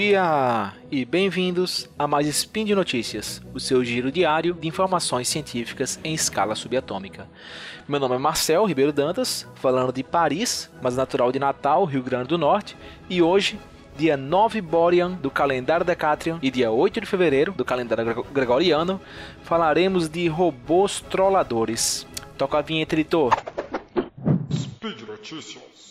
dia e bem-vindos a mais Spin de Notícias, o seu giro diário de informações científicas em escala subatômica. Meu nome é Marcel Ribeiro Dantas, falando de Paris, mas natural de Natal, Rio Grande do Norte, e hoje, dia 9 Borean do calendário Decatrian e dia 8 de fevereiro do calendário Gregoriano, falaremos de robôs trolladores. Toca a vinheta, editor. Speed Notícias.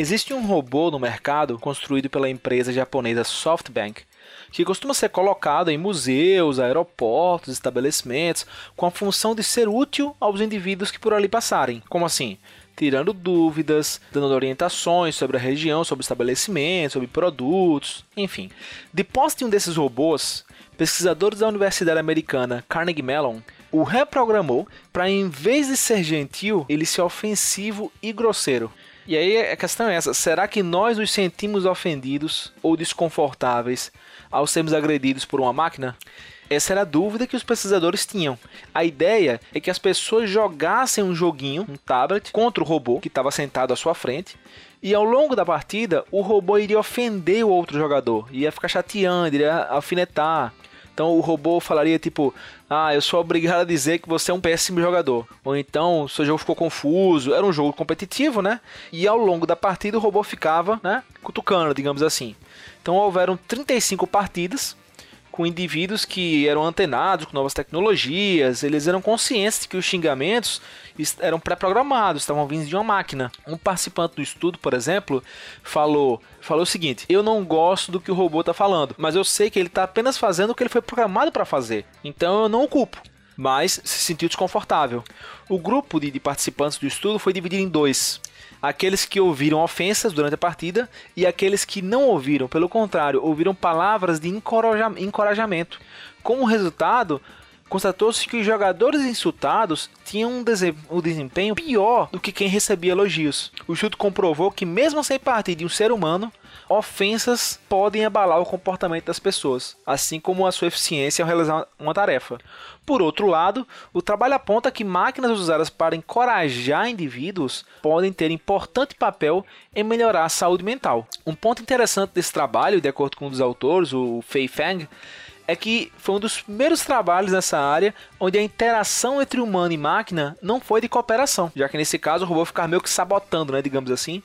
Existe um robô no mercado construído pela empresa japonesa SoftBank que costuma ser colocado em museus, aeroportos, estabelecimentos, com a função de ser útil aos indivíduos que por ali passarem. Como assim? Tirando dúvidas, dando orientações sobre a região, sobre estabelecimentos, sobre produtos, enfim. De posse de um desses robôs, pesquisadores da Universidade Americana Carnegie Mellon o reprogramou para, em vez de ser gentil, ele ser ofensivo e grosseiro. E aí a questão é essa: será que nós nos sentimos ofendidos ou desconfortáveis ao sermos agredidos por uma máquina? Essa era a dúvida que os pesquisadores tinham. A ideia é que as pessoas jogassem um joguinho, um tablet, contra o robô que estava sentado à sua frente. E ao longo da partida, o robô iria ofender o outro jogador, ia ficar chateando, iria alfinetar. Então o robô falaria tipo: Ah, eu sou obrigado a dizer que você é um péssimo jogador. Ou então, seu jogo ficou confuso. Era um jogo competitivo, né? E ao longo da partida o robô ficava, né? Cutucando, digamos assim. Então houveram 35 partidas com indivíduos que eram antenados com novas tecnologias, eles eram conscientes de que os xingamentos eram pré-programados, estavam vindos de uma máquina. Um participante do estudo, por exemplo, falou, falou o seguinte: "Eu não gosto do que o robô está falando, mas eu sei que ele está apenas fazendo o que ele foi programado para fazer. Então eu não o culpo." Mas se sentiu desconfortável. O grupo de, de participantes do estudo foi dividido em dois aqueles que ouviram ofensas durante a partida e aqueles que não ouviram, pelo contrário, ouviram palavras de encorajamento. Como resultado, constatou-se que os jogadores insultados tinham um, desempenho pior do que quem recebia elogios. O estudo comprovou que, mesmo sem partir de um ser humano, ofensas podem abalar o comportamento das pessoas, assim como a sua eficiência ao realizar uma tarefa. Por outro lado, o trabalho aponta que máquinas usadas para encorajar indivíduos podem ter importante papel em melhorar a saúde mental. Um ponto interessante desse trabalho, de acordo com um dos autores, o Fei Feng, é que foi um dos primeiros trabalhos nessa área onde a interação entre humano e máquina não foi de cooperação, já que nesse caso o robô ficar meio que sabotando, né, digamos assim.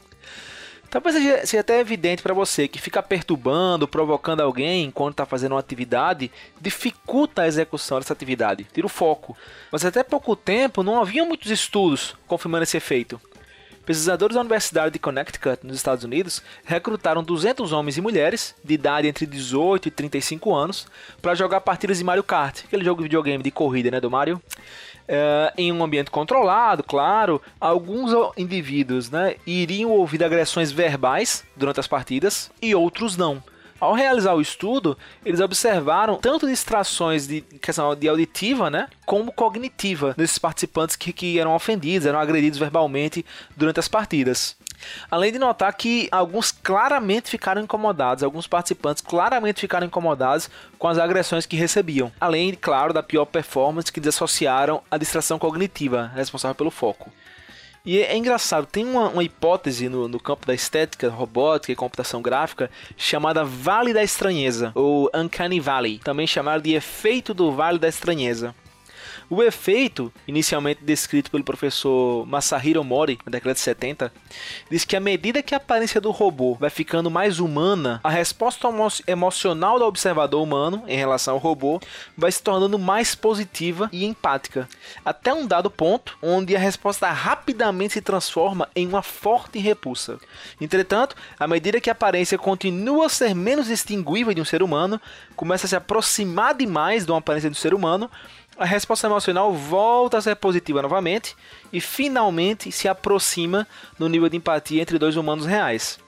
Talvez seja, até evidente para você que ficar perturbando, provocando alguém enquanto está fazendo uma atividade dificulta a execução dessa atividade, tira o foco. Mas até pouco tempo não havia muitos estudos confirmando esse efeito. Pesquisadores da Universidade de Connecticut, nos Estados Unidos, recrutaram 200 homens e mulheres de idade entre 18 e 35 anos para jogar partidas de Mario Kart, aquele jogo de videogame de corrida né, do Mario é, em um ambiente controlado, claro, alguns indivíduos né, iriam ouvir agressões verbais durante as partidas e outros não. Ao realizar o estudo, eles observaram tanto distrações de questão de auditiva, né, como cognitiva desses participantes que, que eram ofendidos, eram agredidos verbalmente durante as partidas. Além de notar que alguns claramente ficaram incomodados, alguns participantes claramente ficaram incomodados com as agressões que recebiam. Além, claro, da pior performance que desassociaram a distração cognitiva, responsável pelo foco. E é, engraçado, tem uma, uma hipótese no, no, campo da estética, robótica e computação gráfica chamada Vale da Estranheza, ou Uncanny Valley, também chamado de efeito do Vale da Estranheza. O efeito, inicialmente descrito pelo professor Masahiro Mori, na década de 70, diz que à medida que a aparência do robô vai ficando mais humana, a resposta emo emocional do observador humano em relação ao robô vai se tornando mais positiva e empática, até um dado ponto onde a resposta rapidamente se transforma em uma forte repulsa. Entretanto, à medida que a aparência continua a ser menos distinguível de um ser humano, começa a se aproximar demais de uma aparência do ser humano, a resposta emocional volta a ser positiva novamente e finalmente se aproxima no nível de empatia entre dois humanos reais.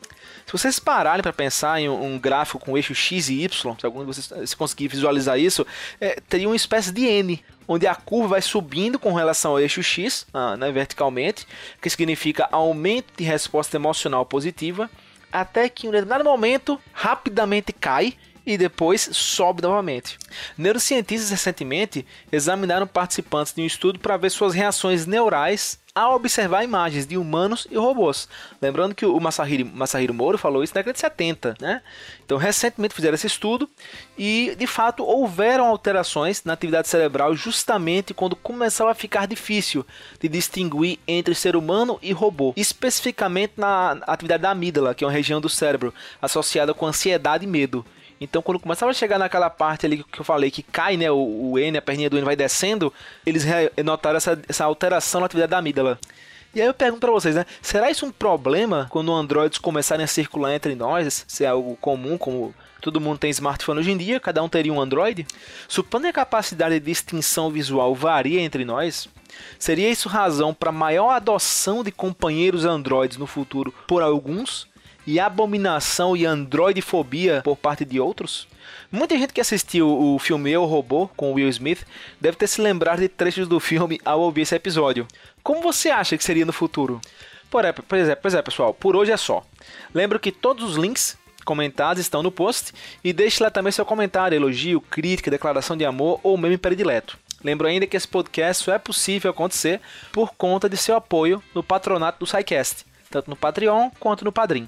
Se vocês pararem para pensar em um, gráfico com eixo x e y, se algum de vocês conseguir visualizar isso, é, teria uma espécie de N, onde a curva vai subindo com relação ao eixo x, ah, né, verticalmente, que significa aumento de resposta emocional positiva, até que em um determinado momento rapidamente cai e depois sobe novamente. Neurocientistas recentemente examinaram participantes de um estudo para ver suas reações neurais ao observar imagens de humanos e robôs. Lembrando que o Masahiro, Masahiro Moro falou isso na década de 70, né? Então, recentemente fizeram esse estudo e, de fato, houveram alterações na atividade cerebral justamente quando começava a ficar difícil de distinguir entre ser humano e robô, especificamente na atividade da amígdala, que é uma região do cérebro associada com ansiedade e medo. Então, quando começava a chegar naquela parte ali que eu falei que cai, né, o, o N, a perninha do N vai descendo, eles notaram essa, essa alteração na atividade da amígdala. E aí eu pergunto para vocês, né? Será isso um problema quando androides começarem a circular entre nós? Se é algo comum, como todo mundo tem smartphone hoje em dia, cada um teria um Android? Supondo que a capacidade de distinção visual varia entre nós, seria isso razão para maior adoção de companheiros androides no futuro por alguns? E abominação e androidfobia por parte de outros? Muita gente que assistiu o filme Eu Robô com Will Smith deve ter se lembrado de trechos do filme ao ouvir esse episódio. Como você acha que seria no futuro? Por é, pois é, pessoal, por hoje é só. Lembro que todos os links comentados estão no post e deixe lá também seu comentário, elogio, crítica, declaração de amor ou meme predileto. Lembro ainda que esse podcast só é possível acontecer por conta de seu apoio no patronato do SciCast, tanto no Patreon quanto no Padrim.